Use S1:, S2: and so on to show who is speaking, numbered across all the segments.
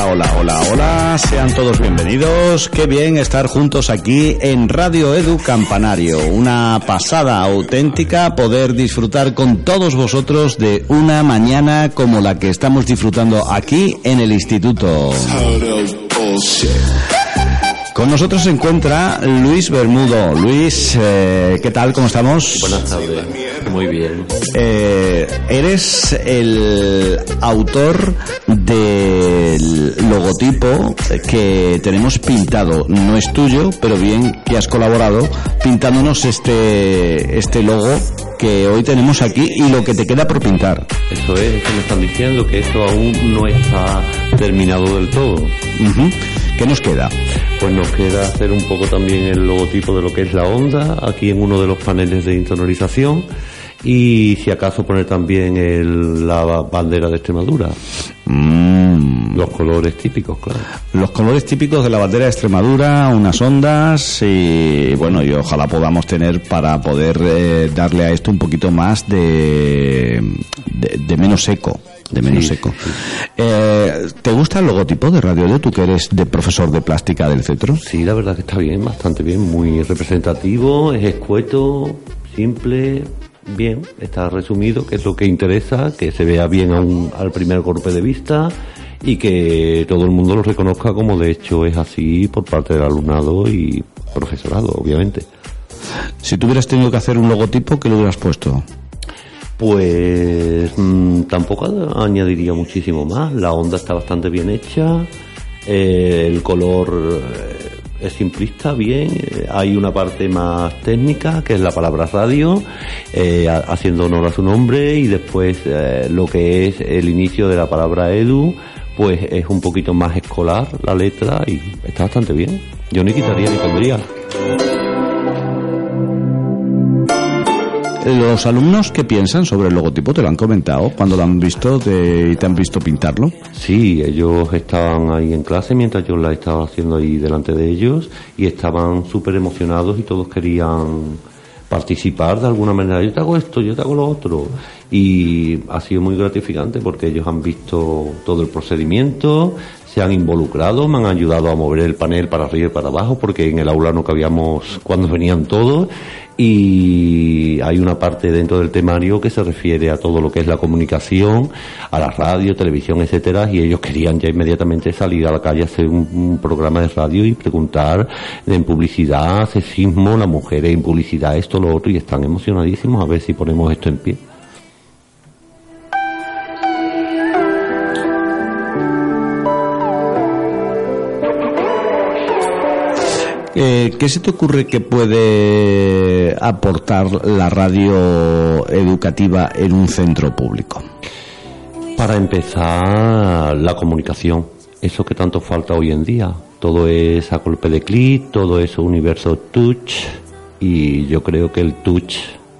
S1: Hola, hola, hola, hola, sean todos bienvenidos. Qué bien estar juntos aquí en Radio Edu Campanario. Una pasada auténtica poder disfrutar con todos vosotros de una mañana como la que estamos disfrutando aquí en el instituto. Con nosotros se encuentra Luis Bermudo. Luis, eh, ¿qué tal? ¿Cómo estamos?
S2: Buenas tardes. Muy bien.
S1: Eh, eres el autor del logotipo que tenemos pintado. No es tuyo, pero bien que has colaborado pintándonos este, este logo que hoy tenemos aquí y lo que te queda por pintar.
S2: Eso es, que me están diciendo que esto aún no está terminado del todo.
S1: ¿Qué nos queda?
S2: Pues nos queda hacer un poco también el logotipo de lo que es la onda, aquí en uno de los paneles de insonorización, y si acaso poner también el- la bandera de Extremadura,
S1: Mm,
S2: los colores típicos, claro.
S1: los colores típicos de la bandera de Extremadura, unas ondas y bueno, y ojalá podamos tener para poder eh, darle a esto un poquito más de, de, de menos eco. De menos
S2: Sí,
S1: eco. Eh, ¿Te gusta el logotipo de Radio Edu? Tú que eres de profesor de plástica del centro.
S2: Sí, la verdad que está bien, bastante bien, muy representativo, es escueto, simple, bien, está resumido, que es lo que interesa, que se vea bien a un- al primer golpe de vista y que todo el mundo lo reconozca como de hecho es así por parte del alumnado y profesorado, obviamente.
S1: Si tú hubieras tenido que hacer un logotipo, ¿qué le hubieras puesto?
S2: Pues mm, tampoco añadiría muchísimo más. La onda está bastante bien hecha. eh, el color eh, es simplista, bien. eh, hay una parte más técnica, que es la palabra radio, eh, ha- haciendo honor a su nombre. Y después lo que es el inicio de la palabra edu, pues es un poquito más escolar la letra y está bastante bien. Yo ni quitaría ni pondría.
S1: ¿Los alumnos qué piensan sobre el logotipo? ¿Te lo han comentado cuando lo han visto y te han visto pintarlo?
S2: Sí, ellos estaban ahí en clase mientras yo la estaba haciendo ahí delante de ellos y estaban súper emocionados y todos querían participar de alguna manera. Yo te hago esto, yo te hago lo otro. Y ha sido muy gratificante porque ellos han visto todo el procedimiento, se han involucrado, me han ayudado a mover el panel para arriba y para abajo porque en el aula no cabíamos cuando venían todos y hay una parte dentro del temario que se refiere a todo lo que es la comunicación, a la radio, televisión, etcétera, y ellos querían ya inmediatamente salir a la calle a hacer un, un programa de radio y preguntar en publicidad, sexismo, las mujeres en publicidad, esto, lo otro, y están emocionadísimos a ver si ponemos esto en pie.
S1: Eh, ¿Qué se te ocurre que puede aportar la radio educativa en un centro público?
S2: Para empezar, la comunicación, eso que tanto falta hoy en día. Todo es a golpe de clic, todo es universo touch y yo creo que el touch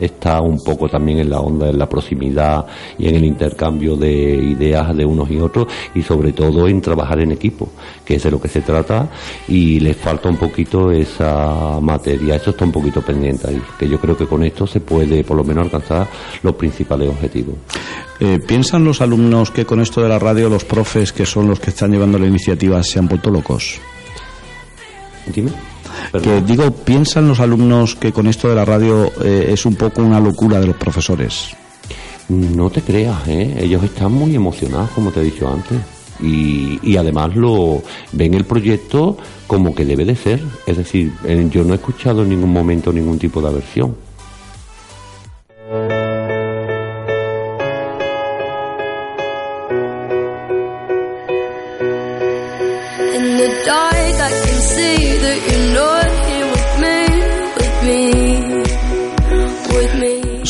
S2: está un poco también en la onda, en la proximidad y en el intercambio de ideas de unos y otros y sobre todo en trabajar en equipo, que es de lo que se trata y les falta un poquito esa materia, eso está un poquito pendiente ahí, que yo creo que con esto se puede por lo menos alcanzar los principales objetivos.
S1: Eh, ¿Piensan los alumnos que con esto de la radio los profes que son los que están llevando la iniciativa se han vuelto locos?
S2: Dime.
S1: Que digo, ¿piensan los alumnos que con esto de la radio eh, es un poco una locura de los profesores?
S2: No te creas, ¿eh? ellos están muy emocionados, como te he dicho antes. Y, y además lo ven el proyecto como que debe de ser. Es decir, eh, yo no he escuchado en ningún momento ningún tipo de aversión.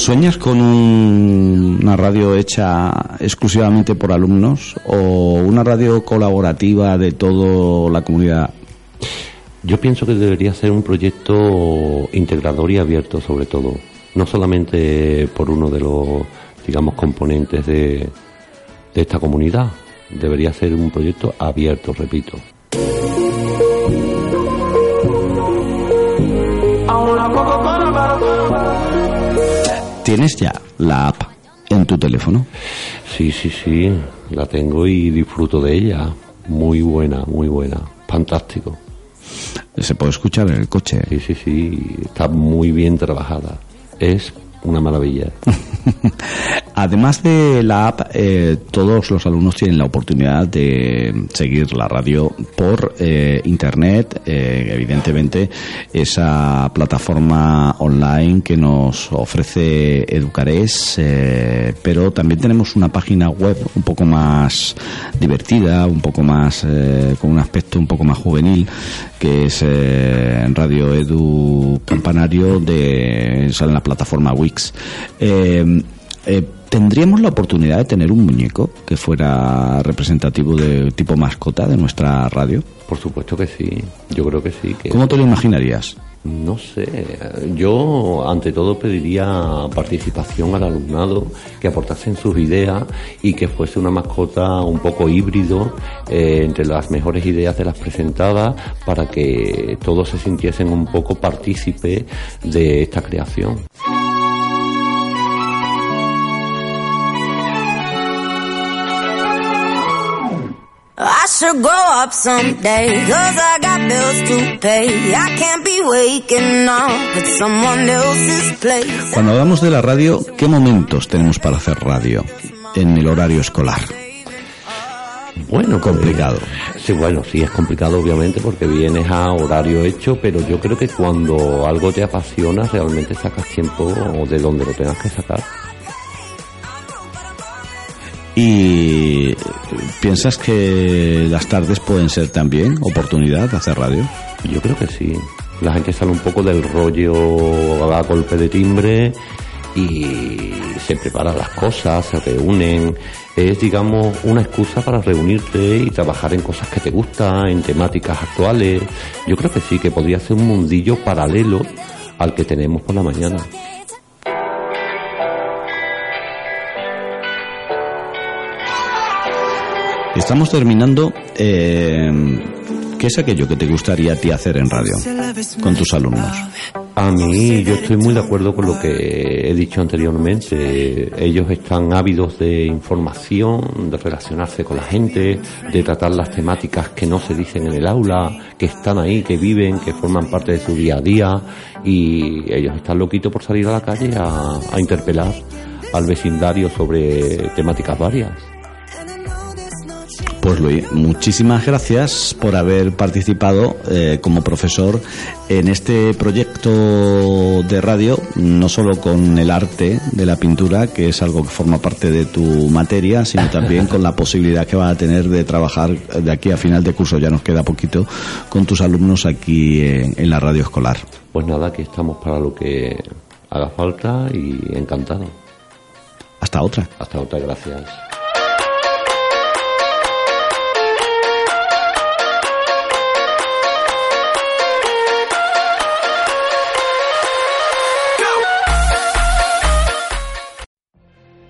S1: ¿Sueñas con un- una radio hecha exclusivamente por alumnos o una radio colaborativa de toda la comunidad?
S2: Yo pienso que debería ser un proyecto integrador y abierto sobre todo, no solamente por uno de los, digamos, componentes de, de esta comunidad, debería ser un proyecto abierto, repito.
S1: ¿Tienes ya la app en tu teléfono?
S2: Sí, sí, sí, la tengo y disfruto de ella. Muy buena, muy buena, fantástico.
S1: Se puede escuchar en el coche.
S2: Sí, sí, sí, está muy bien trabajada. Es una maravilla.
S1: Además de la app, eh, todos los alumnos tienen la oportunidad de seguir la radio por eh, internet, eh, evidentemente esa plataforma online que nos ofrece Educares, eh, pero también tenemos una página web un poco más divertida, un poco más con un aspecto un poco más juvenil, que es Radio Edu Campanario de sale en la plataforma Wix. Eh, eh, ¿Tendríamos la oportunidad de tener un muñeco que fuera representativo de tipo mascota de nuestra radio?
S2: Por supuesto que sí, yo creo que sí. Que
S1: ¿Cómo te lo imaginarías?
S2: No sé, yo ante todo pediría participación al alumnado, que aportasen sus ideas y que fuese una mascota un poco híbrido eh, entre las mejores ideas de las presentadas para que todos se sintiesen un poco partícipe de esta creación.
S3: I should grow up someday, cause I got bills to pay. I can't be waking up at someone else's place.
S1: Cuando hablamos de la radio, ¿qué momentos tenemos para hacer radio en el horario escolar?
S2: Bueno,
S1: Complicado.
S2: pues, sí, bueno, sí, es complicado obviamente porque vienes a horario hecho, pero yo creo que cuando algo te apasiona realmente sacas tiempo de donde lo tengas que sacar.
S1: ¿Y piensas que las tardes pueden ser también oportunidad de hacer radio?
S2: Yo creo que sí. La gente sale un poco del rollo a golpe de timbre y se preparan las cosas, se reúnen. Es, digamos, una excusa para reunirte y trabajar en cosas que te gustan, en temáticas actuales. Yo creo que sí, que podría ser un mundillo paralelo al que tenemos por la mañana.
S1: Estamos terminando. eh, ¿Qué es aquello que te gustaría a ti hacer en radio con tus alumnos?
S2: A mí yo estoy muy de acuerdo con lo que he dicho anteriormente. Ellos están ávidos de información, de relacionarse con la gente, de tratar las temáticas que no se dicen en el aula, que están ahí, que viven, que forman parte de su día a día y ellos están loquitos por salir a la calle a, a interpelar al vecindario sobre temáticas varias.
S1: Pues Luis, muchísimas gracias por haber participado eh, como profesor en este proyecto de radio, no solo con el arte de la pintura, que es algo que forma parte de tu materia, sino también con la posibilidad que vas a tener de trabajar de aquí a final de curso, ya nos queda poquito, con tus alumnos aquí en, en la radio escolar.
S2: Pues nada, aquí estamos para lo que haga falta y encantado.
S1: Hasta otra.
S2: Hasta otra, gracias.